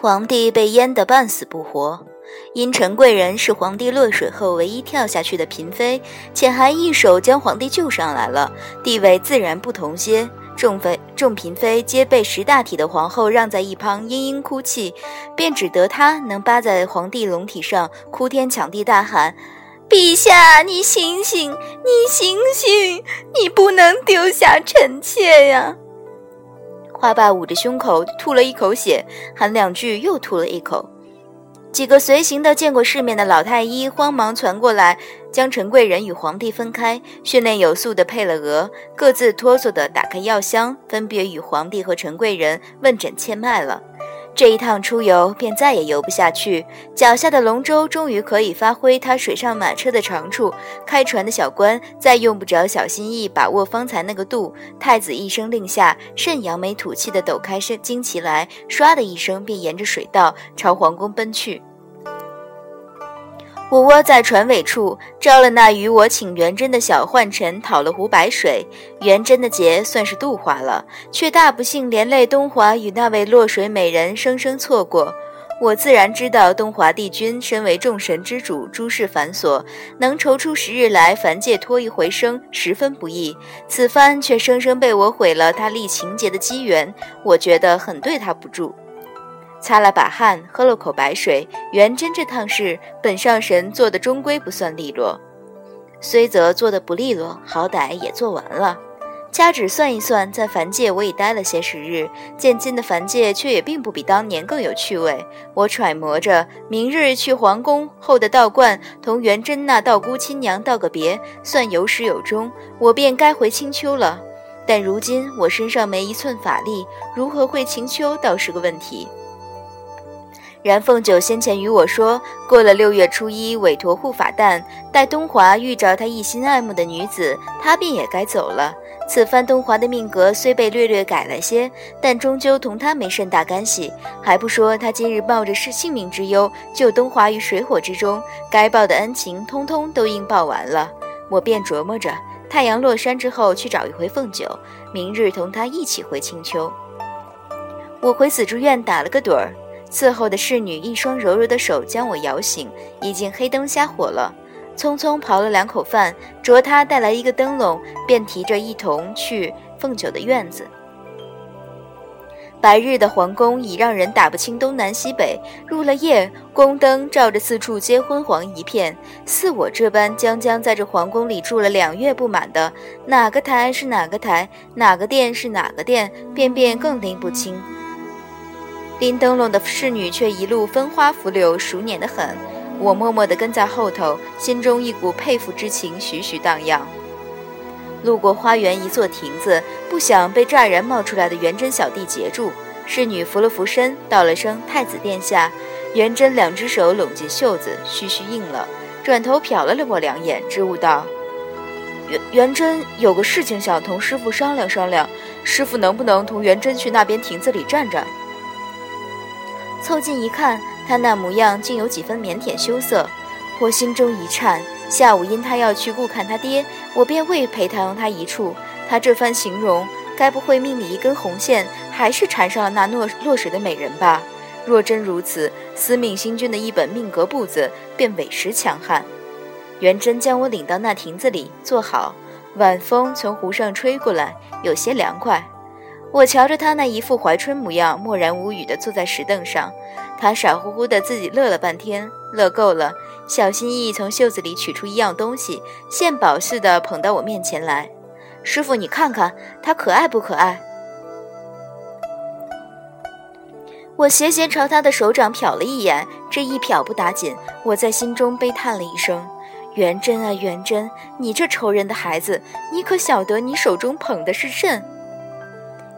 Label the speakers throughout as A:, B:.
A: 皇帝被淹得半死不活，因陈贵人是皇帝落水后唯一跳下去的嫔妃，且还一手将皇帝救上来了，地位自然不同些。众妃众嫔妃皆被识大体的皇后让在一旁嘤嘤哭泣，便只得她能扒在皇帝龙体上哭天抢地大喊：“陛下，你醒醒，你醒醒，你不能丢下臣妾呀！”花爸捂着胸口吐了一口血，喊两句又吐了一口。几个随行的见过世面的老太医慌忙传过来，将陈贵人与皇帝分开，训练有素的配了额，各自哆嗦的打开药箱，分别与皇帝和陈贵人问诊切脉了。这一趟出游便再也游不下去，脚下的龙舟终于可以发挥它水上马车的长处。开船的小官再用不着小心翼翼把握方才那个度，太子一声令下，甚扬眉吐气地抖开身旌旗来，唰的一声便沿着水道朝皇宫奔去。我窝在船尾处，招了那与我请元贞的小宦臣讨了壶白水，元贞的劫算是度化了，却大不幸连累东华与那位落水美人生生错过。我自然知道东华帝君身为众神之主，诸事繁琐，能抽出十日来凡界脱一回生，十分不易。此番却生生被我毁了他立情劫的机缘，我觉得很对他不住。擦了把汗，喝了口白水。元贞这趟事，本上神做的终归不算利落，虽则做的不利落，好歹也做完了。掐指算一算，在凡界我已待了些时日，渐今的凡界却也并不比当年更有趣味。我揣摩着，明日去皇宫后的道观，同元贞那道姑亲娘道个别，算有始有终，我便该回青丘了。但如今我身上没一寸法力，如何会青丘，倒是个问题。然凤九先前与我说过了六月初一，委托护法旦待东华遇着他一心爱慕的女子，他便也该走了。此番东华的命格虽被略略改了些，但终究同他没甚大干系。还不说他今日冒着是性命之忧救东华于水火之中，该报的恩情通通都应报完了。我便琢磨着，太阳落山之后去找一回凤九，明日同他一起回青丘。我回紫竹院打了个盹儿。伺候的侍女一双柔柔的手将我摇醒，已经黑灯瞎火了。匆匆刨了两口饭，着他带来一个灯笼，便提着一同去凤九的院子。白日的皇宫已让人打不清东南西北，入了夜，宫灯照着四处皆昏黄一片。似我这般将将在这皇宫里住了两月不满的，哪个台是哪个台，哪个殿是哪个殿，便便更拎不清。拎灯笼的侍女却一路分花拂柳，熟稔得很。我默默地跟在后头，心中一股佩服之情徐徐荡漾。路过花园一座亭子，不想被乍然冒出来的元贞小弟截住。侍女扶了扶身，道了声“太子殿下”。元贞两只手拢进袖子，嘘嘘应了，转头瞟了了我两眼，支吾道：“元元贞有个事情想同师傅商量商量，师傅能不能同元贞去那边亭子里站站？”凑近一看，他那模样竟有几分腼腆羞涩，我心中一颤。下午因他要去顾看他爹，我便未陪他同他一处。他这番形容，该不会命里一根红线还是缠上了那落落水的美人吧？若真如此，司命星君的一本命格簿子便委实强悍。元贞将我领到那亭子里坐好，晚风从湖上吹过来，有些凉快。我瞧着他那一副怀春模样，默然无语地坐在石凳上。他傻乎乎的自己乐了半天，乐够了，小心翼翼从袖子里取出一样东西，献宝似的捧到我面前来。师傅，你看看他可爱不可爱？我斜斜朝他的手掌瞟了一眼，这一瞟不打紧，我在心中悲叹了一声：“元贞啊，元贞，你这愁人的孩子，你可晓得你手中捧的是甚？”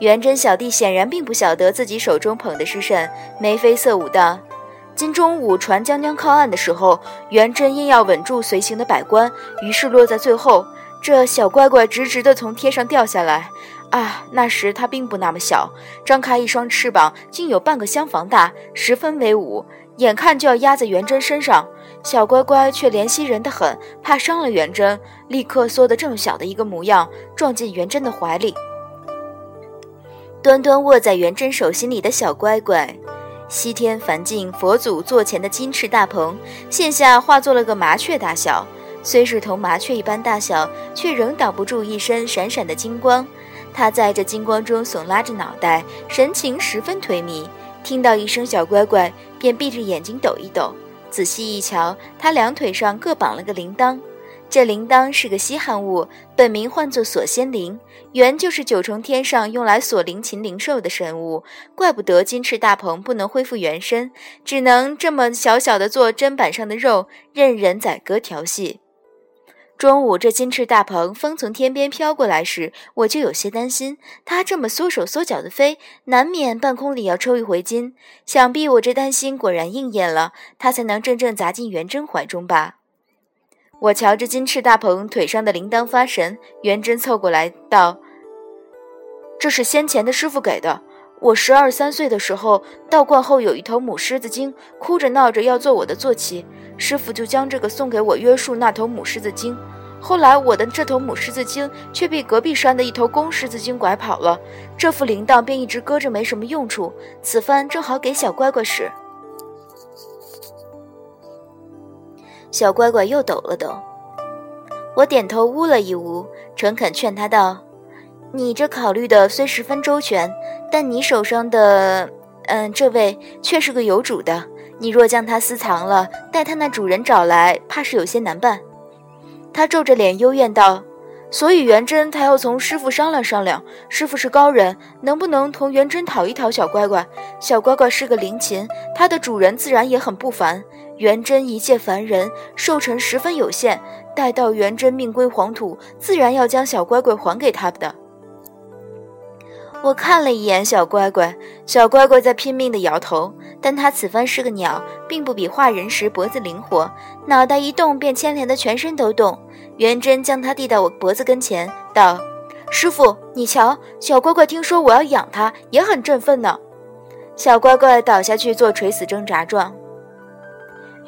A: 元贞小弟显然并不晓得自己手中捧的是甚，眉飞色舞道：“今中午船将将靠岸的时候，元贞因要稳住随行的百官，于是落在最后。这小乖乖直直地从天上掉下来。啊，那时他并不那么小，张开一双翅膀，竟有半个厢房大，十分威武，眼看就要压在元贞身上。小乖乖却怜惜人的很，怕伤了元贞，立刻缩得正小的一个模样，撞进元贞的怀里。”端端握在元贞手心里的小乖乖，西天梵净佛祖座前的金翅大鹏，现下化作了个麻雀大小。虽是同麻雀一般大小，却仍挡不住一身闪闪的金光。他在这金光中耸拉着脑袋，神情十分颓靡。听到一声“小乖乖”，便闭着眼睛抖一抖。仔细一瞧，他两腿上各绑了个铃铛。这铃铛是个稀罕物，本名唤作锁仙铃，原就是九重天上用来锁灵禽灵兽的神物。怪不得金翅大鹏不能恢复原身，只能这么小小的做砧板上的肉，任人宰割调戏。中午，这金翅大鹏风从天边飘过来时，我就有些担心，它这么缩手缩脚的飞，难免半空里要抽一回筋。想必我这担心果然应验了，它才能真正砸进元贞怀中吧。我瞧着金翅大鹏腿上的铃铛发神，元贞凑过来道：“这是先前的师傅给的。我十二三岁的时候，道观后有一头母狮子精，哭着闹着要做我的坐骑，师傅就将这个送给我约束那头母狮子精。后来我的这头母狮子精却被隔壁山的一头公狮子精拐跑了，这副铃铛便一直搁着没什么用处。此番正好给小乖乖使。”小乖乖又抖了抖，我点头呜了一呜，诚恳劝他道：“你这考虑的虽十分周全，但你手上的……嗯，这位却是个有主的。你若将它私藏了，待它那主人找来，怕是有些难办。”他皱着脸幽怨道：“所以元贞他要从师傅商量商量。师傅是高人，能不能同元贞讨一讨小乖乖？小乖乖是个灵禽，它的主人自然也很不凡。”元贞一介凡人，寿辰十分有限。待到元贞命归黄土，自然要将小乖乖还给他的。我看了一眼小乖乖，小乖乖在拼命地摇头，但他此番是个鸟，并不比画人时脖子灵活，脑袋一动便牵连的全身都动。元贞将他递到我脖子跟前，道：“师傅，你瞧，小乖乖听说我要养他，也很振奋呢。”小乖乖倒下去做垂死挣扎状。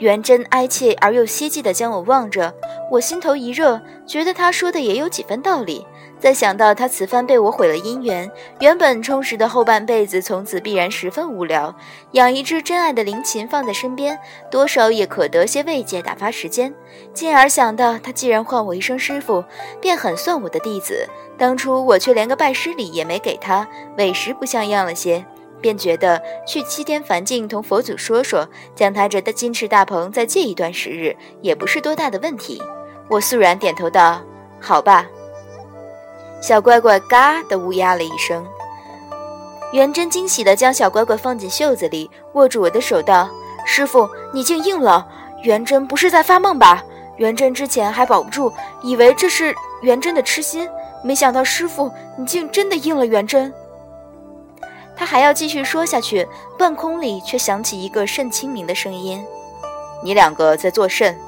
A: 元贞哀切而又希冀地将我望着，我心头一热，觉得他说的也有几分道理。再想到他此番被我毁了姻缘，原本充实的后半辈子从此必然十分无聊，养一只真爱的灵禽放在身边，多少也可得些慰藉，打发时间。进而想到他既然唤我一声师傅，便很算我的弟子，当初我却连个拜师礼也没给他，委实不像样了些。便觉得去七天梵境同佛祖说说，将他这的金翅大鹏再借一段时日，也不是多大的问题。我肃然点头道：“好吧。”小乖乖嘎的呜咽了一声。元贞惊喜地将小乖乖放进袖子里，握住我的手道：“师傅，你竟应了！元贞不是在发梦吧？元贞之前还保不住，以为这是元贞的痴心，没想到师傅你竟真的应了元贞。”还要继续说下去，半空里却响起一个甚清明的声音：“你两个在作甚？”